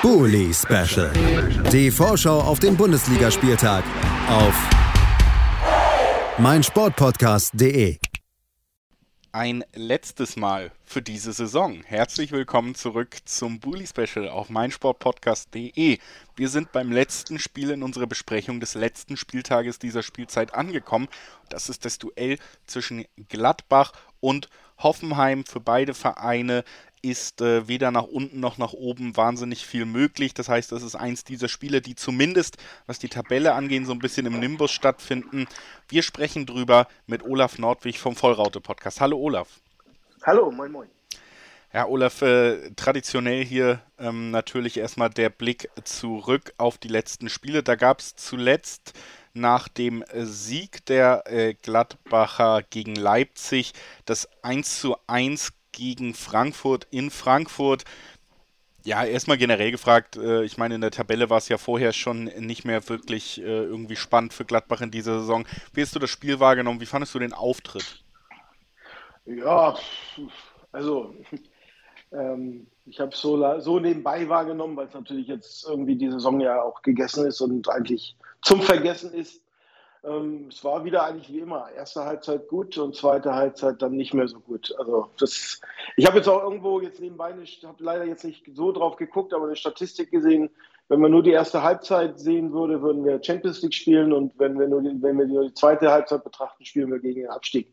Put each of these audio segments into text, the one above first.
Bully Special. Die Vorschau auf den Bundesligaspieltag auf meinsportpodcast.de. Ein letztes Mal für diese Saison. Herzlich willkommen zurück zum Bully Special auf meinsportpodcast.de. Wir sind beim letzten Spiel in unserer Besprechung des letzten Spieltages dieser Spielzeit angekommen. Das ist das Duell zwischen Gladbach und Hoffenheim für beide Vereine ist äh, weder nach unten noch nach oben wahnsinnig viel möglich. Das heißt, das ist eins dieser Spiele, die zumindest, was die Tabelle angeht, so ein bisschen im Nimbus stattfinden. Wir sprechen drüber mit Olaf Nordwig vom Vollraute-Podcast. Hallo Olaf. Hallo, moin moin. Ja, Olaf, äh, traditionell hier ähm, natürlich erstmal der Blick zurück auf die letzten Spiele. Da gab es zuletzt nach dem Sieg der äh, Gladbacher gegen Leipzig das 1 zu 1 gegen Frankfurt in Frankfurt. Ja, erstmal generell gefragt, äh, ich meine, in der Tabelle war es ja vorher schon nicht mehr wirklich äh, irgendwie spannend für Gladbach in dieser Saison. Wie hast du das Spiel wahrgenommen? Wie fandest du den Auftritt? Ja, also ähm, ich habe es so, so nebenbei wahrgenommen, weil es natürlich jetzt irgendwie die Saison ja auch gegessen ist und eigentlich zum Vergessen ist. Ähm, es war wieder eigentlich wie immer. Erste Halbzeit gut und zweite Halbzeit dann nicht mehr so gut. Also das, ich habe jetzt auch irgendwo jetzt nebenbei, ich habe leider jetzt nicht so drauf geguckt, aber eine Statistik gesehen, wenn man nur die erste Halbzeit sehen würde, würden wir Champions League spielen und wenn wir nur die, wenn wir nur die zweite Halbzeit betrachten, spielen wir gegen den Abstieg.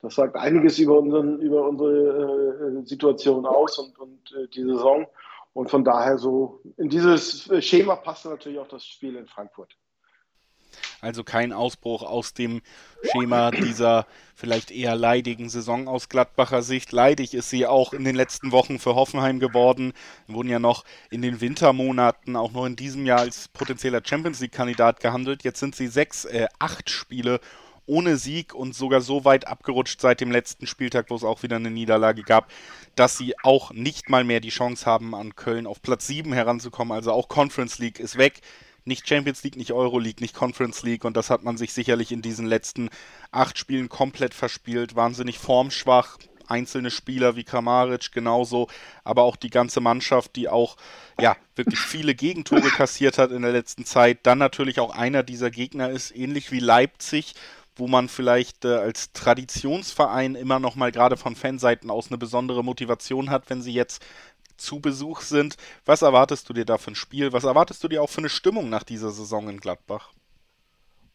Das sagt einiges über, unseren, über unsere äh, Situation aus und, und äh, die Saison. Und von daher so, in dieses Schema passt natürlich auch das Spiel in Frankfurt. Also kein Ausbruch aus dem Schema dieser vielleicht eher leidigen Saison aus Gladbacher Sicht. Leidig ist sie auch in den letzten Wochen für Hoffenheim geworden. Wurden ja noch in den Wintermonaten auch noch in diesem Jahr als potenzieller Champions League-Kandidat gehandelt. Jetzt sind sie sechs, äh, acht Spiele ohne Sieg und sogar so weit abgerutscht seit dem letzten Spieltag, wo es auch wieder eine Niederlage gab, dass sie auch nicht mal mehr die Chance haben, an Köln auf Platz 7 heranzukommen. Also auch Conference League ist weg nicht Champions League, nicht Euro League, nicht Conference League und das hat man sich sicherlich in diesen letzten acht Spielen komplett verspielt. Wahnsinnig formschwach, einzelne Spieler wie Kramaric genauso, aber auch die ganze Mannschaft, die auch ja wirklich viele Gegentore kassiert hat in der letzten Zeit. Dann natürlich auch einer dieser Gegner ist ähnlich wie Leipzig, wo man vielleicht äh, als Traditionsverein immer noch mal gerade von Fanseiten aus eine besondere Motivation hat, wenn sie jetzt zu Besuch sind. Was erwartest du dir da für ein Spiel? Was erwartest du dir auch für eine Stimmung nach dieser Saison in Gladbach?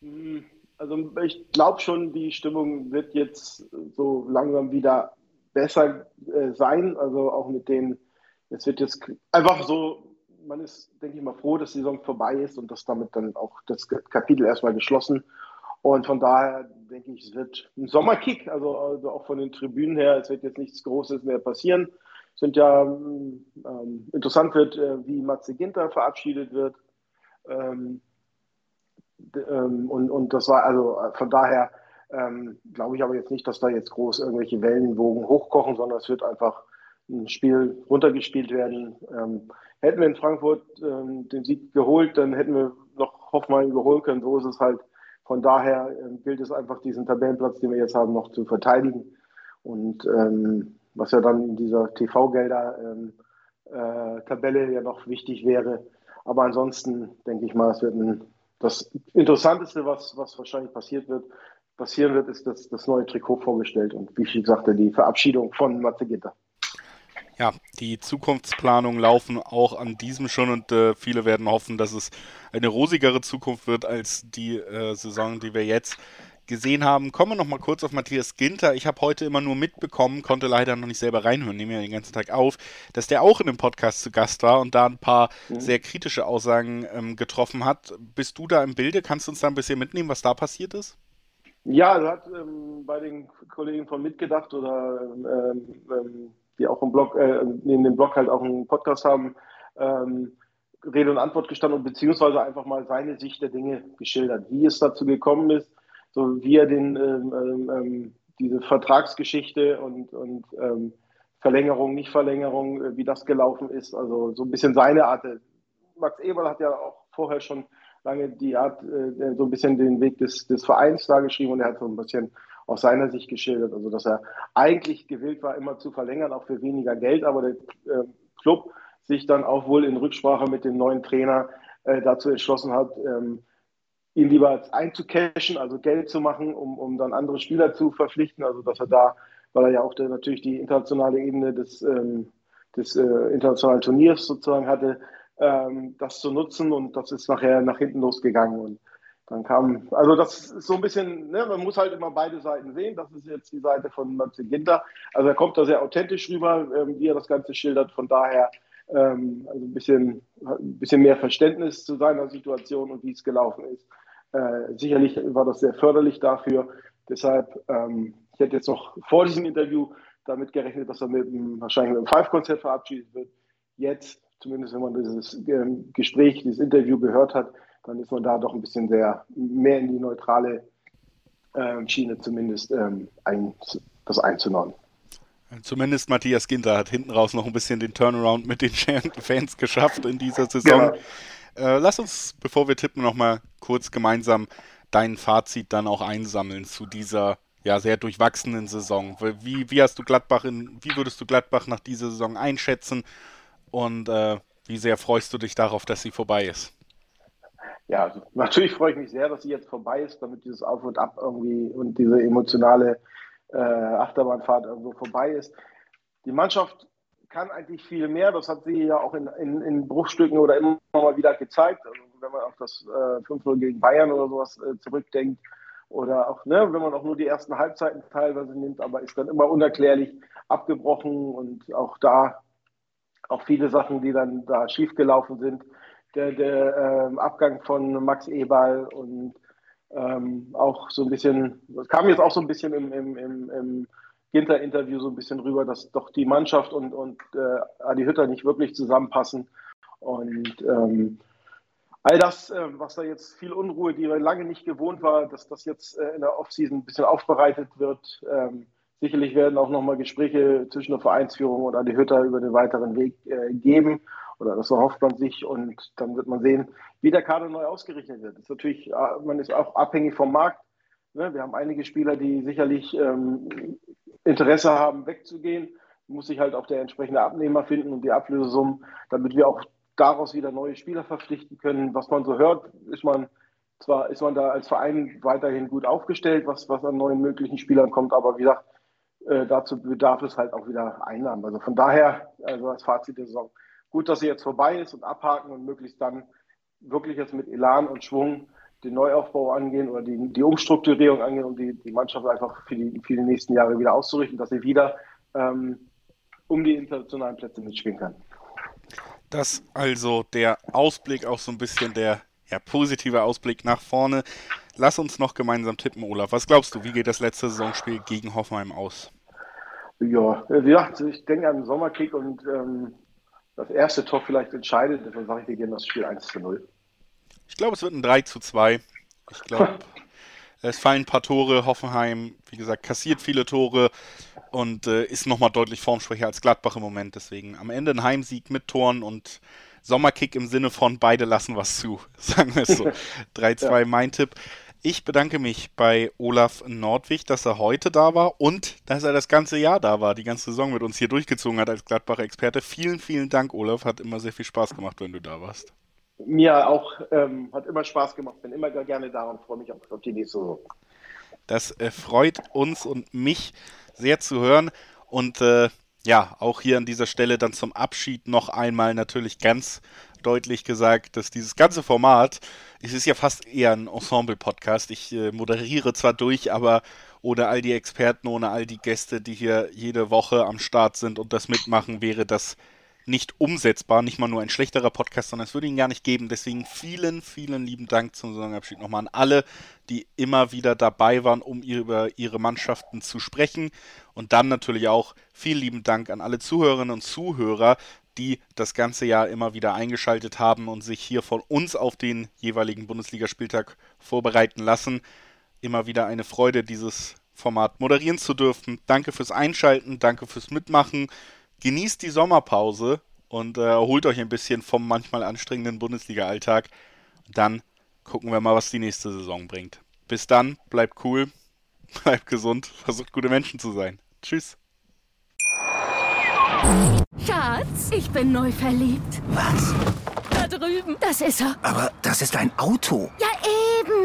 Hm, also ich glaube schon, die Stimmung wird jetzt so langsam wieder besser äh, sein. Also auch mit den, es wird jetzt einfach so, man ist, denke ich mal, froh, dass die Saison vorbei ist und dass damit dann auch das Kapitel erstmal geschlossen. Und von daher denke ich, es wird ein Sommerkick, also, also auch von den Tribünen her, es wird jetzt nichts Großes mehr passieren sind ja ähm, interessant wird, äh, wie Matze Ginter verabschiedet wird. Ähm, ähm, und, und das war also äh, von daher ähm, glaube ich aber jetzt nicht, dass da jetzt groß irgendwelche Wellenwogen hochkochen, sondern es wird einfach ein Spiel runtergespielt werden. Ähm, hätten wir in Frankfurt den Sieg geholt, dann hätten wir noch Hoffmann geholt können. So ist es halt. Von daher gilt es einfach, diesen Tabellenplatz, den wir jetzt haben, noch zu verteidigen. Und ähm, was ja dann in dieser TV-Gelder-Tabelle ähm, äh, ja noch wichtig wäre. Aber ansonsten denke ich mal, es wird ein, das Interessanteste, was, was wahrscheinlich passiert wird, passieren wird, ist, dass das neue Trikot vorgestellt und wie ich sagte, die Verabschiedung von Matze Gitter. Ja, die Zukunftsplanungen laufen auch an diesem schon und äh, viele werden hoffen, dass es eine rosigere Zukunft wird als die äh, Saison, die wir jetzt gesehen haben. Kommen wir noch mal kurz auf Matthias Ginter. Ich habe heute immer nur mitbekommen, konnte leider noch nicht selber reinhören, nehme ja den ganzen Tag auf, dass der auch in dem Podcast zu Gast war und da ein paar mhm. sehr kritische Aussagen ähm, getroffen hat. Bist du da im Bilde? Kannst du uns da ein bisschen mitnehmen, was da passiert ist? Ja, er hat ähm, bei den Kollegen von Mitgedacht oder ähm, ähm, die auch im Blog, äh, neben dem Blog halt auch einen Podcast haben, ähm, Rede und Antwort gestanden und beziehungsweise einfach mal seine Sicht der Dinge geschildert, wie es dazu gekommen ist, so wie er den, ähm, ähm, ähm, diese Vertragsgeschichte und, und ähm, Verlängerung, Nicht-Verlängerung, äh, wie das gelaufen ist. Also so ein bisschen seine Art. Max Eberl hat ja auch vorher schon lange die Art, äh, so ein bisschen den Weg des, des Vereins dargeschrieben und er hat so ein bisschen aus seiner Sicht geschildert. Also dass er eigentlich gewillt war, immer zu verlängern, auch für weniger Geld, aber der äh, Club sich dann auch wohl in Rücksprache mit dem neuen Trainer äh, dazu entschlossen hat, ähm, ihn lieber einzucashen, also Geld zu machen, um, um dann andere Spieler zu verpflichten. Also dass er da, weil er ja auch der, natürlich die internationale Ebene des, ähm, des äh, internationalen Turniers sozusagen hatte, ähm, das zu nutzen und das ist nachher nach hinten losgegangen. Und dann kam, also das ist so ein bisschen, ne, man muss halt immer beide Seiten sehen. Das ist jetzt die Seite von Matze Ginter. Also er kommt da sehr authentisch rüber, ähm, wie er das Ganze schildert. Von daher ähm, also ein bisschen, ein bisschen mehr Verständnis zu seiner Situation und wie es gelaufen ist. Äh, sicherlich war das sehr förderlich dafür. Deshalb, ähm, ich hätte jetzt noch vor diesem Interview damit gerechnet, dass er mit einem, wahrscheinlich mit einem Five-Konzert verabschiedet wird. Jetzt, zumindest wenn man dieses ähm, Gespräch, dieses Interview gehört hat, dann ist man da doch ein bisschen sehr mehr in die neutrale äh, Schiene zumindest ähm, ein, das einzunehmen. Zumindest Matthias Ginter hat hinten raus noch ein bisschen den Turnaround mit den Fans geschafft in dieser Saison. Genau. Äh, lass uns, bevor wir tippen, nochmal kurz gemeinsam dein Fazit dann auch einsammeln zu dieser ja sehr durchwachsenen Saison. Wie, wie hast du Gladbach in, wie würdest du Gladbach nach dieser Saison einschätzen und äh, wie sehr freust du dich darauf, dass sie vorbei ist? Ja, also natürlich freue ich mich sehr, dass sie jetzt vorbei ist, damit dieses Auf und Ab irgendwie und diese emotionale äh, Achterbahnfahrt irgendwo vorbei ist. Die Mannschaft kann eigentlich viel mehr. Das hat sie ja auch in, in, in Bruchstücken oder immer mal wieder gezeigt. Also wenn man auf das äh, 5-0 gegen Bayern oder sowas äh, zurückdenkt. Oder auch, ne, wenn man auch nur die ersten Halbzeiten teilweise nimmt, aber ist dann immer unerklärlich abgebrochen und auch da auch viele Sachen, die dann da schiefgelaufen sind. Der, der äh, Abgang von Max Eberl und ähm, auch so ein bisschen, das kam jetzt auch so ein bisschen im, im, im, im Ginter-Interview so ein bisschen rüber, dass doch die Mannschaft und, und äh, Adi Hütter nicht wirklich zusammenpassen. Und ähm, all das, äh, was da jetzt viel Unruhe, die lange nicht gewohnt war, dass das jetzt äh, in der Offseason ein bisschen aufbereitet wird. Ähm, sicherlich werden auch nochmal Gespräche zwischen der Vereinsführung und Adi Hütter über den weiteren Weg äh, geben. Oder das erhofft man sich und dann wird man sehen, wie der Kader neu ausgerichtet wird. Das ist natürlich, äh, man ist auch abhängig vom Markt. Ne? Wir haben einige Spieler, die sicherlich ähm, Interesse haben, wegzugehen, muss sich halt auch der entsprechende Abnehmer finden und die Ablösesummen, damit wir auch daraus wieder neue Spieler verpflichten können. Was man so hört, ist man zwar ist man da als Verein weiterhin gut aufgestellt, was, was an neuen möglichen Spielern kommt, aber wie gesagt, äh, dazu bedarf es halt auch wieder Einnahmen. Also von daher, also als Fazit der Saison, gut, dass sie jetzt vorbei ist und abhaken und möglichst dann wirklich jetzt mit Elan und Schwung den Neuaufbau angehen oder die, die Umstrukturierung angehen, um die, die Mannschaft einfach für die, für die nächsten Jahre wieder auszurichten, dass sie wieder ähm, um die internationalen Plätze mitspielen kann. Das also der Ausblick, auch so ein bisschen der ja, positive Ausblick nach vorne. Lass uns noch gemeinsam tippen, Olaf. Was glaubst du, wie geht das letzte Saisonspiel gegen Hoffenheim aus? Ja, wie gesagt, ich denke an den Sommerkick und ähm, das erste Tor vielleicht entscheidet. Dann sage ich, wir gehen das Spiel 1 zu 0. Ich glaube, es wird ein 3 zu 2. Ich glaube, es fallen ein paar Tore. Hoffenheim, wie gesagt, kassiert viele Tore und äh, ist nochmal deutlich formschwächer als Gladbach im Moment. Deswegen am Ende ein Heimsieg mit Toren und Sommerkick im Sinne von beide lassen was zu. Sagen wir es so. 3-2 ja. mein Tipp. Ich bedanke mich bei Olaf Nordwig, dass er heute da war und dass er das ganze Jahr da war, die ganze Saison mit uns hier durchgezogen hat als Gladbacher Experte. Vielen, vielen Dank, Olaf. Hat immer sehr viel Spaß gemacht, wenn du da warst mir auch ähm, hat immer Spaß gemacht, bin immer gerne da und freue mich auf, auf die nächste Saison. Das äh, freut uns und mich sehr zu hören und äh, ja, auch hier an dieser Stelle dann zum Abschied noch einmal natürlich ganz deutlich gesagt, dass dieses ganze Format, es ist ja fast eher ein Ensemble-Podcast. Ich äh, moderiere zwar durch, aber ohne all die Experten, ohne all die Gäste, die hier jede Woche am Start sind und das mitmachen, wäre das nicht umsetzbar, nicht mal nur ein schlechterer Podcast, sondern es würde ihn gar nicht geben. Deswegen vielen, vielen lieben Dank zum Saisonabschied nochmal an alle, die immer wieder dabei waren, um über ihre Mannschaften zu sprechen. Und dann natürlich auch vielen lieben Dank an alle Zuhörerinnen und Zuhörer, die das ganze Jahr immer wieder eingeschaltet haben und sich hier von uns auf den jeweiligen Bundesligaspieltag vorbereiten lassen. Immer wieder eine Freude, dieses Format moderieren zu dürfen. Danke fürs Einschalten, danke fürs Mitmachen genießt die Sommerpause und äh, erholt euch ein bisschen vom manchmal anstrengenden Bundesliga-Alltag. Dann gucken wir mal, was die nächste Saison bringt. Bis dann, bleibt cool, bleibt gesund, versucht gute Menschen zu sein. Tschüss. Schatz, ich bin neu verliebt. Was? Da drüben. Das ist er. Aber das ist ein Auto. Ja,